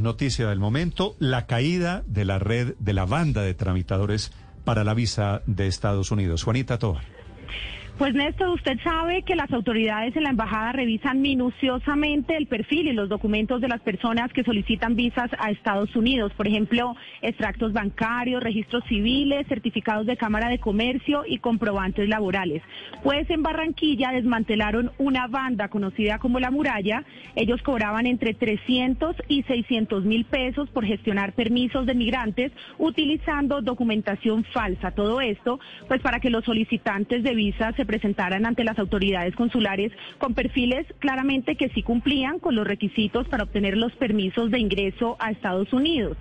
noticia del momento, la caída de la red de la banda de tramitadores para la visa de Estados Unidos. Juanita Tobar. Pues Néstor, usted sabe que las autoridades en la embajada revisan minuciosamente el perfil y los documentos de las personas que solicitan visas a Estados Unidos, por ejemplo, extractos bancarios, registros civiles, certificados de Cámara de Comercio y comprobantes laborales. Pues en Barranquilla desmantelaron una banda conocida como La Muralla. Ellos cobraban entre 300 y 600 mil pesos por gestionar permisos de migrantes utilizando documentación falsa. Todo esto, pues para que los solicitantes de visas se presentaran ante las autoridades consulares con perfiles claramente que sí cumplían con los requisitos para obtener los permisos de ingreso a Estados Unidos.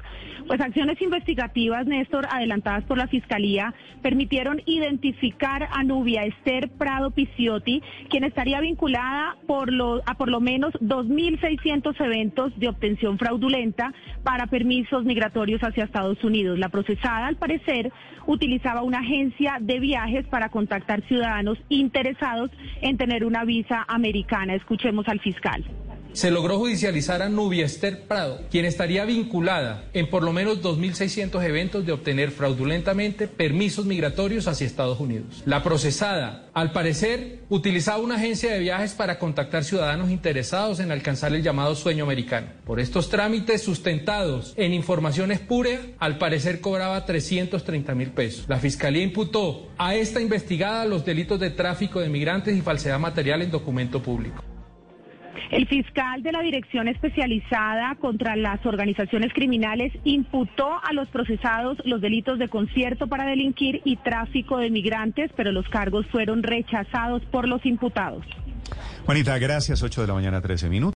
Pues acciones investigativas, Néstor, adelantadas por la Fiscalía, permitieron identificar a Nubia Esther Prado Picciotti, quien estaría vinculada por lo, a por lo menos 2.600 eventos de obtención fraudulenta para permisos migratorios hacia Estados Unidos. La procesada, al parecer, utilizaba una agencia de viajes para contactar ciudadanos interesados en tener una visa americana. Escuchemos al fiscal se logró judicializar a Nubia Esther Prado, quien estaría vinculada en por lo menos 2.600 eventos de obtener fraudulentamente permisos migratorios hacia Estados Unidos. La procesada, al parecer, utilizaba una agencia de viajes para contactar ciudadanos interesados en alcanzar el llamado sueño americano. Por estos trámites sustentados en información espúrea, al parecer cobraba 330 mil pesos. La Fiscalía imputó a esta investigada los delitos de tráfico de migrantes y falsedad material en documento público. El fiscal de la Dirección Especializada contra las Organizaciones Criminales imputó a los procesados los delitos de concierto para delinquir y tráfico de migrantes, pero los cargos fueron rechazados por los imputados. Juanita, gracias. 8 de la mañana, 13 minutos.